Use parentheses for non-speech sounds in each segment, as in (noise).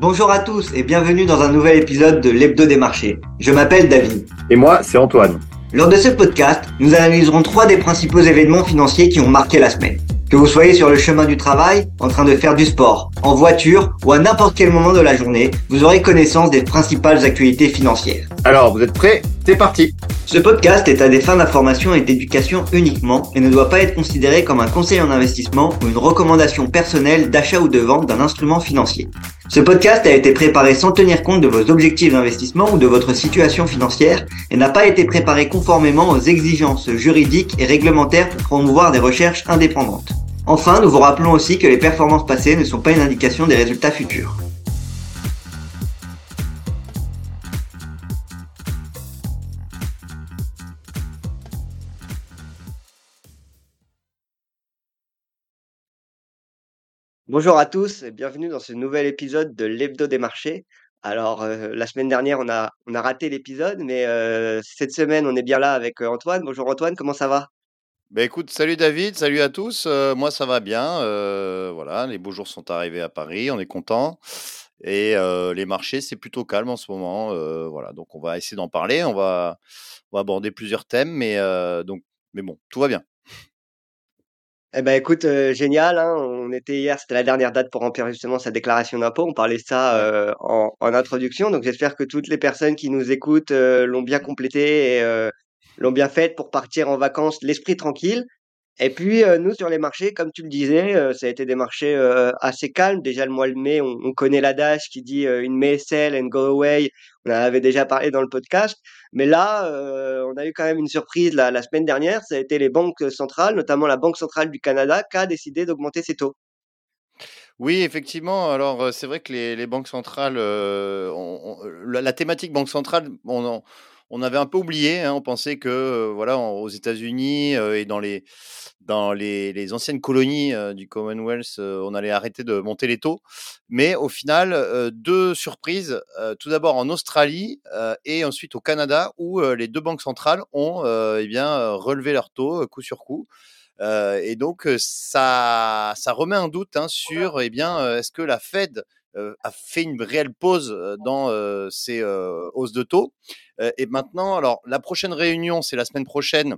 Bonjour à tous et bienvenue dans un nouvel épisode de l'Hebdo des marchés. Je m'appelle David. Et moi, c'est Antoine. Lors de ce podcast, nous analyserons trois des principaux événements financiers qui ont marqué la semaine. Que vous soyez sur le chemin du travail, en train de faire du sport, en voiture ou à n'importe quel moment de la journée, vous aurez connaissance des principales actualités financières. Alors, vous êtes prêts? C'est parti Ce podcast est à des fins d'information et d'éducation uniquement et ne doit pas être considéré comme un conseil en investissement ou une recommandation personnelle d'achat ou de vente d'un instrument financier. Ce podcast a été préparé sans tenir compte de vos objectifs d'investissement ou de votre situation financière et n'a pas été préparé conformément aux exigences juridiques et réglementaires pour promouvoir des recherches indépendantes. Enfin, nous vous rappelons aussi que les performances passées ne sont pas une indication des résultats futurs. Bonjour à tous et bienvenue dans ce nouvel épisode de l'Hebdo des marchés. Alors, euh, la semaine dernière, on a, on a raté l'épisode, mais euh, cette semaine, on est bien là avec euh, Antoine. Bonjour Antoine, comment ça va? Ben écoute, salut David, salut à tous. Moi, ça va bien. voilà, les beaux jours sont arrivés à Paris, on est content. Et les marchés, c'est plutôt calme en ce moment. voilà, donc on va essayer d'en parler. On va, aborder plusieurs thèmes, mais donc, mais bon, tout va bien. Eh ben écoute, euh, génial, hein, on était hier, c'était la dernière date pour remplir justement sa déclaration d'impôt. On parlait de ça euh, en, en introduction, donc j'espère que toutes les personnes qui nous écoutent euh, l'ont bien complété et euh, l'ont bien faite pour partir en vacances l'esprit tranquille. Et puis, euh, nous, sur les marchés, comme tu le disais, euh, ça a été des marchés euh, assez calmes. Déjà, le mois de mai, on, on connaît l'adage qui dit une May sell and go away. On en avait déjà parlé dans le podcast. Mais là, on a eu quand même une surprise la, semaine dernière. Ça a été les banques centrales, notamment la Banque centrale du Canada, qui a décidé d'augmenter ses taux. Oui, effectivement. Alors, c'est vrai que les, banques centrales, la, la thématique banque centrale, on, en- on avait un peu oublié. hein. on pensait que, voilà, en- aux États-Unis euh, et dans les dans les, les anciennes colonies du Commonwealth, on allait arrêter de monter les taux. Mais au final, deux surprises. euh, tout d'abord en Australie euh, et ensuite au Canada, où les deux banques centrales ont euh, eh bien relevé leurs taux coup sur coup. Euh, et donc, ça, ça remet un doute hein, sur, eh bien, est-ce que la Fed a fait une réelle pause euh, dans euh, euh, hausses de taux Euh, Et maintenant, alors, la prochaine réunion, c'est la semaine prochaine.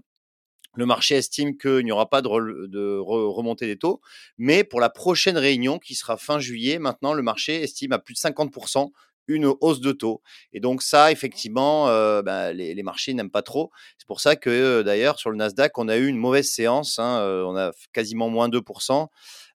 Le marché estime qu'il n'y aura pas de, rele- de re- remontée des taux, mais pour la prochaine réunion, qui sera fin juillet, maintenant, le marché estime à plus de 50% une hausse de taux. Et donc ça, effectivement, euh, bah, les, les marchés n'aiment pas trop. C'est pour ça que euh, d'ailleurs, sur le Nasdaq, on a eu une mauvaise séance. hein, euh, on a quasiment moins 2%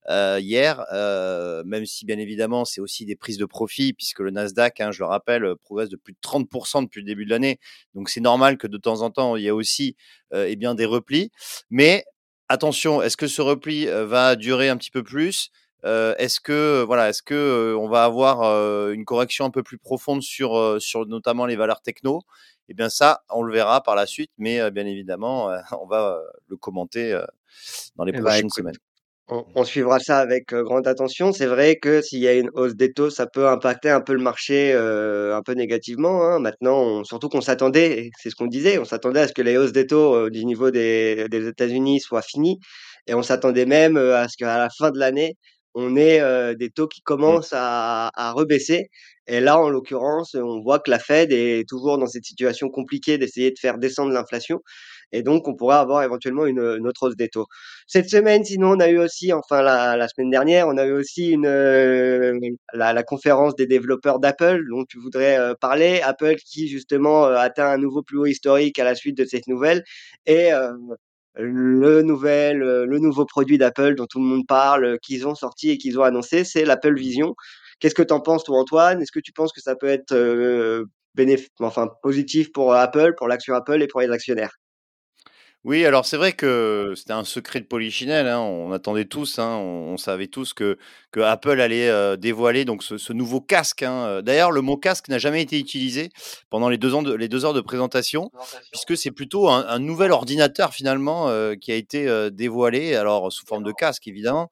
euh, hier, euh, même si bien évidemment c'est aussi des prises de profit, puisque le Nasdaq, hein, je le rappelle, euh, progresse de plus de 30% depuis le début de l'année. Donc c'est normal que de temps en temps, il y a aussi euh, eh bien, des replis. Mais attention, est-ce que ce repli euh, va durer un petit peu plus? Euh, Est-ce que voilà, est-ce que euh, on va avoir euh, une correction un peu plus profonde sur, euh, sur notamment les valeurs techno? Eh bien ça, on le verra par la suite, mais euh, bien évidemment, (laughs) on va euh, le commenter euh, dans les Eh ben, prochaines écoute, semaines. On, suivra ça avec euh, grande attention. C'est vrai que s'il y a une hausse des taux, ça peut impacter un peu le marché euh, un peu négativement. hein. Maintenant, on- surtout qu'on s'attendait, c'est ce qu'on disait, on s'attendait à ce que les hausses des taux euh, du niveau des, des États-Unis soient finies. Et on s'attendait même euh, à ce qu'à la fin de l'année, on ait euh, des taux qui Mm. commencent à, à rebaisser. Et là, en l'occurrence, on voit que la Fed est toujours dans cette situation compliquée d'essayer de faire descendre l'inflation. Et donc, on pourrait avoir éventuellement une, une autre hausse des taux. Cette semaine, sinon, on a eu aussi, enfin la, la semaine dernière, on a eu aussi une, euh, la, la conférence des développeurs d'Apple dont tu voudrais euh, parler. Apple qui justement atteint un nouveau plus haut historique à la suite de cette nouvelle. Et euh, le nouvel, euh, le nouveau produit d'Apple dont tout le monde parle, qu'ils ont sorti et qu'ils ont annoncé, c'est l'Apple Vision. Qu'est-ce que tu en penses, toi, Antoine? Est-ce que tu penses que ça peut être euh, enfin positif pour Apple, pour l'action Apple et pour les actionnaires? Oui, alors c'est vrai que c'était un secret de polichinelle, hein, on attendait tous, hein, on, on savait tous que, que Apple allait euh, dévoiler donc ce, ce nouveau casque. hein. Euh, D'ailleurs, le mot casque n'a jamais été utilisé pendant les deux, ans de- les deux heures de présentation, puisque c'est plutôt un, un nouvel ordinateur finalement euh, qui a été euh, dévoilé, alors sous forme de casque évidemment,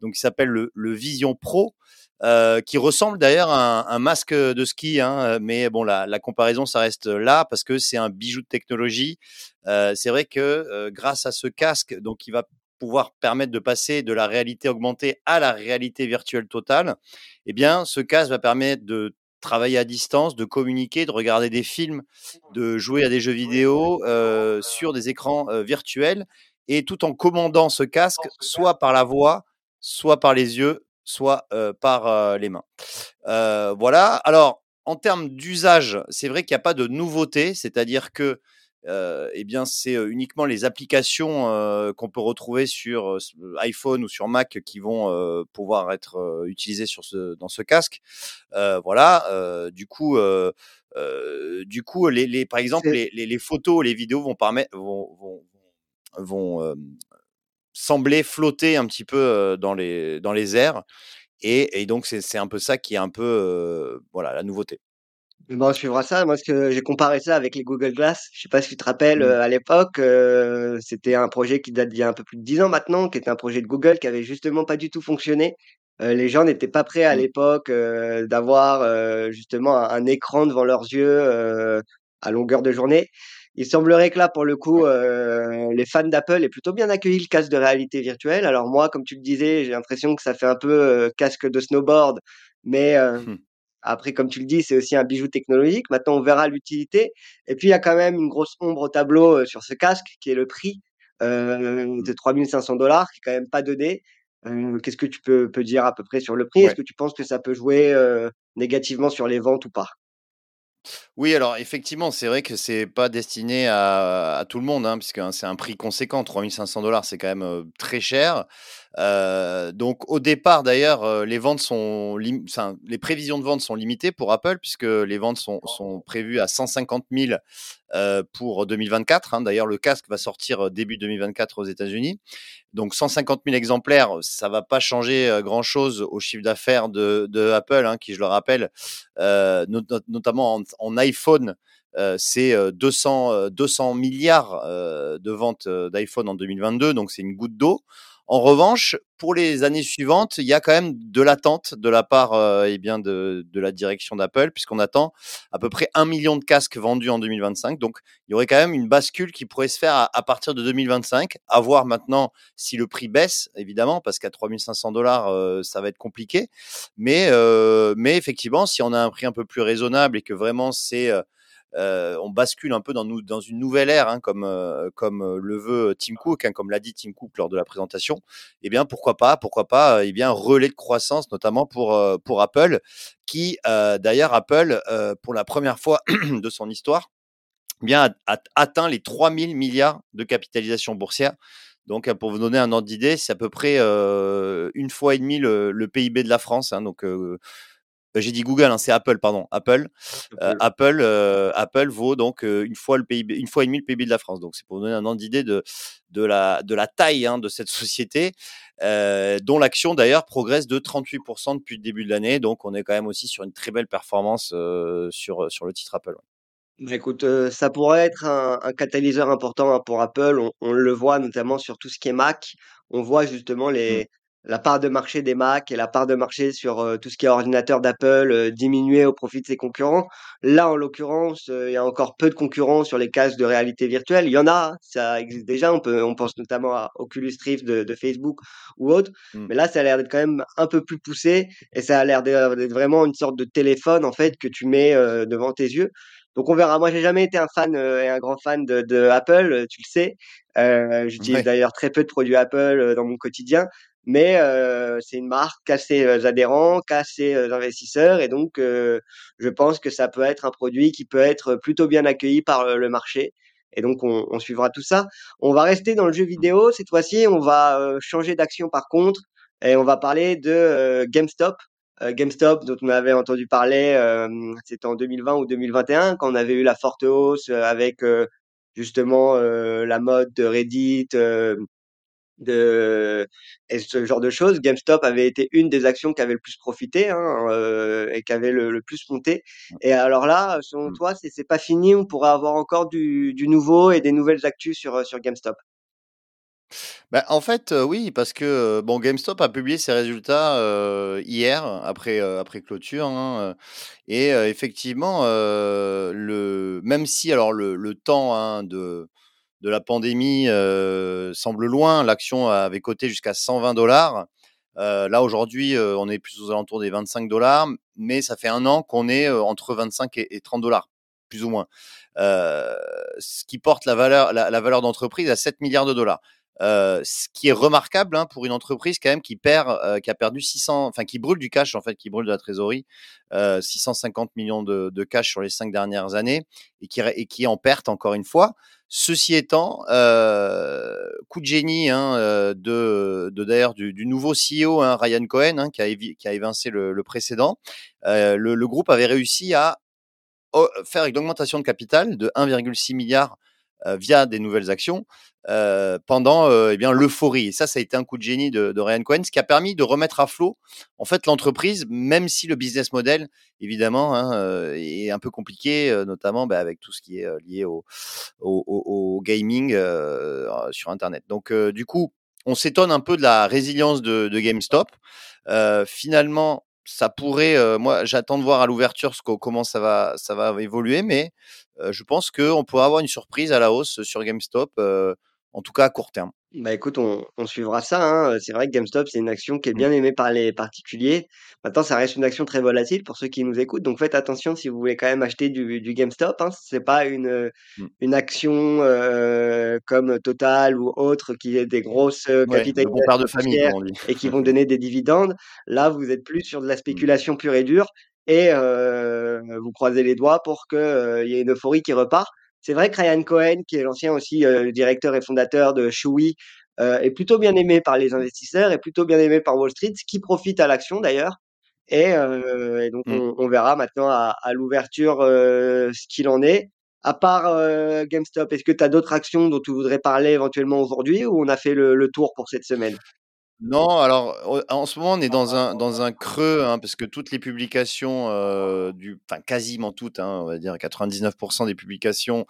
donc il s'appelle le, le Vision Pro. Euh, qui ressemble d'ailleurs à un, un masque de ski, hein, mais bon, la, la comparaison, ça reste là parce que c'est un bijou de technologie. Euh, c'est vrai que euh, grâce à ce casque, donc qui va pouvoir permettre de passer de la réalité augmentée à la réalité virtuelle totale, eh bien, ce casque va permettre de travailler à distance, de communiquer, de regarder des films, de jouer à des jeux vidéo euh, sur des écrans euh, virtuels et tout en commandant ce casque soit par la voix, soit par les yeux, soit euh, par les mains. voilà. Alors, en termes d'usage, c'est vrai qu'il n'y a pas de nouveauté, c'est-à-dire que eh bien, c'est uniquement les applications qu'on peut retrouver sur iPhone ou sur Mac qui vont pouvoir être utilisées sur ce, dans ce casque. voilà. du coup, du coup, les, les par exemple, les, les, photos, les vidéos vont permettre, vont, vont, vont sembler flotter un petit peu dans les dans les airs. Et, et donc, c'est un peu ça qui est un peu voilà la nouveauté. Bon, on suivra ça. Moi, ce que j'ai comparé ça avec les Google Glass. Je sais pas si tu te rappelles, mmh. à l'époque, c'était un projet qui date d'il y a un peu plus de 10 ans maintenant, qui était un projet de Google qui avait justement pas du tout fonctionné. les gens n'étaient pas prêts à mmh. l'époque d'avoir justement un, écran devant leurs yeux à longueur de journée. Il semblerait que là, pour le coup, les fans d'Apple aient plutôt bien accueilli le casque de réalité virtuelle. Alors moi, comme tu le disais, j'ai l'impression que ça fait un peu casque de snowboard, mais mmh. Après, comme tu le dis, c'est aussi un bijou technologique. Maintenant, on verra l'utilité. Et puis, il y a quand même une grosse ombre au tableau euh, sur ce casque, qui est le prix euh, de 3500 dollars, qui est quand même pas donné. Euh, Qu'est-ce que tu peux, peux, dire à peu près sur le prix? Est-ce que tu penses que ça peut jouer euh, négativement sur les ventes ou pas? Oui, alors effectivement, c'est vrai que c'est pas destiné à, tout le monde, hein, puisque hein, c'est un prix conséquent. 3500 dollars, c'est quand même très cher. Euh, donc au départ, d'ailleurs, euh, les ventes sont, enfin, les prévisions de vente sont limitées pour Apple, puisque les ventes sont, sont prévues à 150 000 euh, pour 2024. Hein. D'ailleurs, le casque va sortir début 2024 aux États-Unis. Donc 150 000 exemplaires, ça va pas changer euh, grand-chose au chiffre d'affaires de, de, Apple, hein, qui, je le rappelle, euh, notamment en, en iPhone, euh, c'est 200, 200 milliards de ventes d'iPhone en 2022, donc c'est une goutte d'eau. En revanche, pour les années suivantes, il y a quand même de l'attente de la part euh, eh bien de, de, la direction d'Apple, puisqu'on attend à peu près un million de casques vendus en 2025. Donc, il y aurait quand même une bascule qui pourrait se faire à, partir de 2025. À voir maintenant si le prix baisse, évidemment, parce qu'à 3500 dollars, euh, ça va être compliqué. Mais, euh, mais effectivement, si on a un prix un peu plus raisonnable et que vraiment c'est euh, on bascule un peu dans, une nouvelle ère, hein, comme, euh, euh, le veut Tim Cook, hein, comme l'a dit Tim Cook lors de la présentation. Eh bien, pourquoi pas, pourquoi pas, eh bien, relais de croissance, notamment pour, Apple, qui, d'ailleurs, Apple, pour la première fois (clears throat) de son histoire, eh bien, a, atteint les 3000 milliards de capitalisation boursière. Donc, pour vous donner un ordre d'idée, c'est à peu près une fois et demie le, PIB de la France. Hein, donc, j'ai dit Google, hein, c'est Apple, pardon, Apple. Euh, Apple, euh, Apple vaut donc une fois le PIB, une fois et demi le PIB de la France. Donc c'est pour donner un ordre d'idée de de la de la taille hein, de cette (laughs) société, dont l'action d'ailleurs progresse de 38% depuis le début de l'année. Donc on est quand même aussi sur une très belle performance sur sur le titre Apple. Bah, écoute, ça pourrait être un, un catalyseur important hein, pour Apple. On, on, le voit notamment sur tout ce qui est Mac. On voit justement mmh. les, la part de marché des Mac et la part de marché sur euh, tout ce qui est ordinateur d'Apple euh, diminuer au profit de ses concurrents. Là, en l'occurrence, euh, il y a encore peu de concurrents sur les casques de réalité virtuelle. Il y en a, ça existe déjà. On peut, on pense notamment à Oculus Rift de, de Facebook ou autre. Mmh. Mais là, ça a l'air d'être quand même un peu plus poussé et ça a l'air d'être vraiment une sorte de téléphone en fait que tu mets devant tes yeux. Donc on verra. Moi, j'ai jamais été un fan et un grand fan de, de Apple, tu le sais. Euh, J'utilise d'ailleurs très peu de produits Apple dans mon quotidien mais euh, c'est une marque qui a ses euh, adhérents, qui a ses euh, investisseurs, et donc je pense que ça peut être un produit qui peut être plutôt bien accueilli par le marché. Et donc on, on suivra tout ça. On va rester dans le jeu vidéo cette fois-ci. On va changer d'action par contre, et on va parler de GameStop. GameStop, dont on avait entendu parler, c'était en 2020 ou 2021, quand on avait eu la forte hausse avec justement la mode de Reddit, de et ce genre de choses. GameStop avait été une des actions qui avait le plus profité hein, euh, et qui avait le, plus monté. Et alors là, selon mmh. toi, c'est c'est pas fini, on pourra avoir encore du, du nouveau et des nouvelles actus sur sur GameStop? Bah, en fait, euh, oui, parce que euh, bon, GameStop a publié ses résultats euh, hier après après clôture, hein, et effectivement, le même si alors le, le temps hein, de de la pandémie semble loin. L'action avait coté jusqu'à 120 dollars. là aujourd'hui, on est plus aux alentours des 25 dollars, mais ça fait un an qu'on est entre 25 et, 30 dollars, plus ou moins. ce qui porte la valeur, la valeur d'entreprise à 7 milliards de dollars. Ce qui est remarquable hein, pour une entreprise quand même qui perd, qui a perdu 600, enfin qui brûle du cash en fait, qui brûle de la trésorerie, euh, 650 millions de, cash sur les cinq dernières années et qui, et qui en perte encore une fois. Ceci étant, euh, coup de génie hein, euh, de, du, nouveau CEO hein, Ryan Cohen hein, qui, a évincé le, précédent, le, le, groupe avait réussi à oh, faire une augmentation de capital de 1,6 milliard via des nouvelles actions euh, pendant euh, eh bien l'euphorie. Et ça, ça a été un coup de génie de, Ryan Cohen, ce qui a permis de remettre à flot en fait l'entreprise, même si le business model, évidemment, hein, euh, est un peu compliqué, notamment bah, avec tout ce qui est lié au, au, gaming sur Internet. Donc, du coup, on s'étonne un peu de la résilience de, GameStop. finalement, ça pourrait, moi, j'attends de voir à l'ouverture comment ça va, ça va évoluer, mais je pense qu'on pourrait avoir une surprise à la hausse sur GameStop en tout cas à court terme. Bah écoute, on, on suivra ça. Hein. C'est vrai que GameStop, c'est une action qui est mmh. bien aimée par les particuliers. Maintenant, ça reste une action très volatile pour ceux qui nous écoutent. Donc faites attention si vous voulez quand même acheter du, du GameStop. Hein. C'est pas une, mmh. une action euh, comme Total ou autre qui est des grosses ouais, capitalisations de famille, et qui vont donner des dividendes. Là, vous êtes plus sur de la mmh. spéculation pure et dure et euh, vous croisez les doigts pour qu'il euh, y ait une euphorie qui repart. C'est vrai que Ryan Cohen, qui est l'ancien aussi euh, directeur et fondateur de Chewy, euh, est plutôt bien aimé par les investisseurs, est plutôt bien aimé par Wall Street, ce qui profite à l'action d'ailleurs. Et, euh, donc mmh. on, on, verra maintenant à, à l'ouverture euh, ce qu'il en est. À part euh, GameStop, est-ce que tu as d'autres actions dont tu voudrais parler éventuellement aujourd'hui ou on a fait le, le tour pour cette semaine? Non, alors en ce moment on est dans un creux hein, parce que toutes les publications euh, du, enfin quasiment toutes, hein, on va dire 99% des publications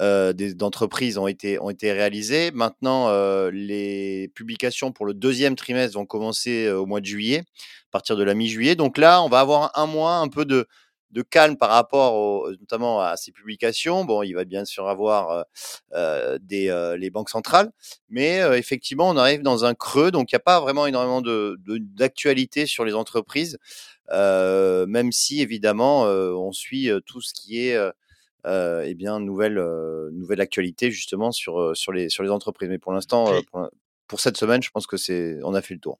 euh, d'entreprises ont été ont réalisées. Maintenant, euh, les publications pour le deuxième trimestre vont commencer au mois de juillet, à partir de la mi-juillet. Donc là, on va avoir un mois un peu de de calme par rapport au, notamment à ces publications. Bon, il va bien sûr avoir euh, euh des euh, les banques centrales, mais euh, effectivement, on arrive dans un creux, donc il n'y a pas vraiment énormément de d'actualité sur les entreprises, même si évidemment on suit tout ce qui est eh bien nouvelle nouvelle actualité justement sur sur les sur les entreprises. Mais pour l'instant, pour, pour cette semaine, je pense que c'est on a fait le tour.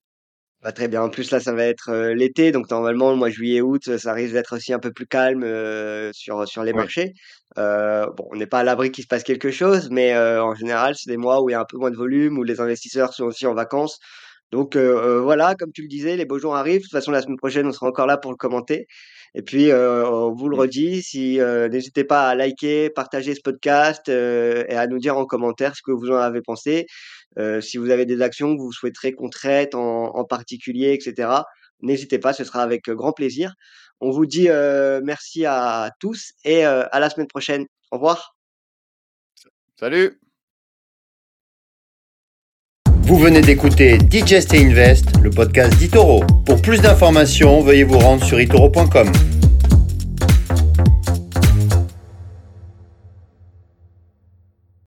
Bah, très bien. En plus, là, ça va être euh, l'été, donc normalement, le mois juillet-août, ça risque d'être aussi un peu plus calme euh, sur sur les marchés. Euh, bon, on n'est pas à l'abri qu'il se passe quelque chose, mais en général, c'est des mois où il y a un peu moins de volume, où les investisseurs sont aussi en vacances. Donc voilà, comme tu le disais, les beaux jours arrivent. De toute façon, la semaine prochaine, on sera encore là pour le commenter. Et puis, on vous le redit, si n'hésitez pas à liker, partager ce podcast et à nous dire en commentaire ce que vous en avez pensé. Euh, si vous avez des actions que vous souhaiterez qu'on traite en, en, particulier, etc., n'hésitez pas, ce sera avec grand plaisir. On vous dit euh, merci à tous et euh, à la semaine prochaine. Au revoir. Salut. Vous venez d'écouter Digest et Invest, le podcast d'Itoro. Pour plus d'informations, veuillez vous rendre sur itoro.com.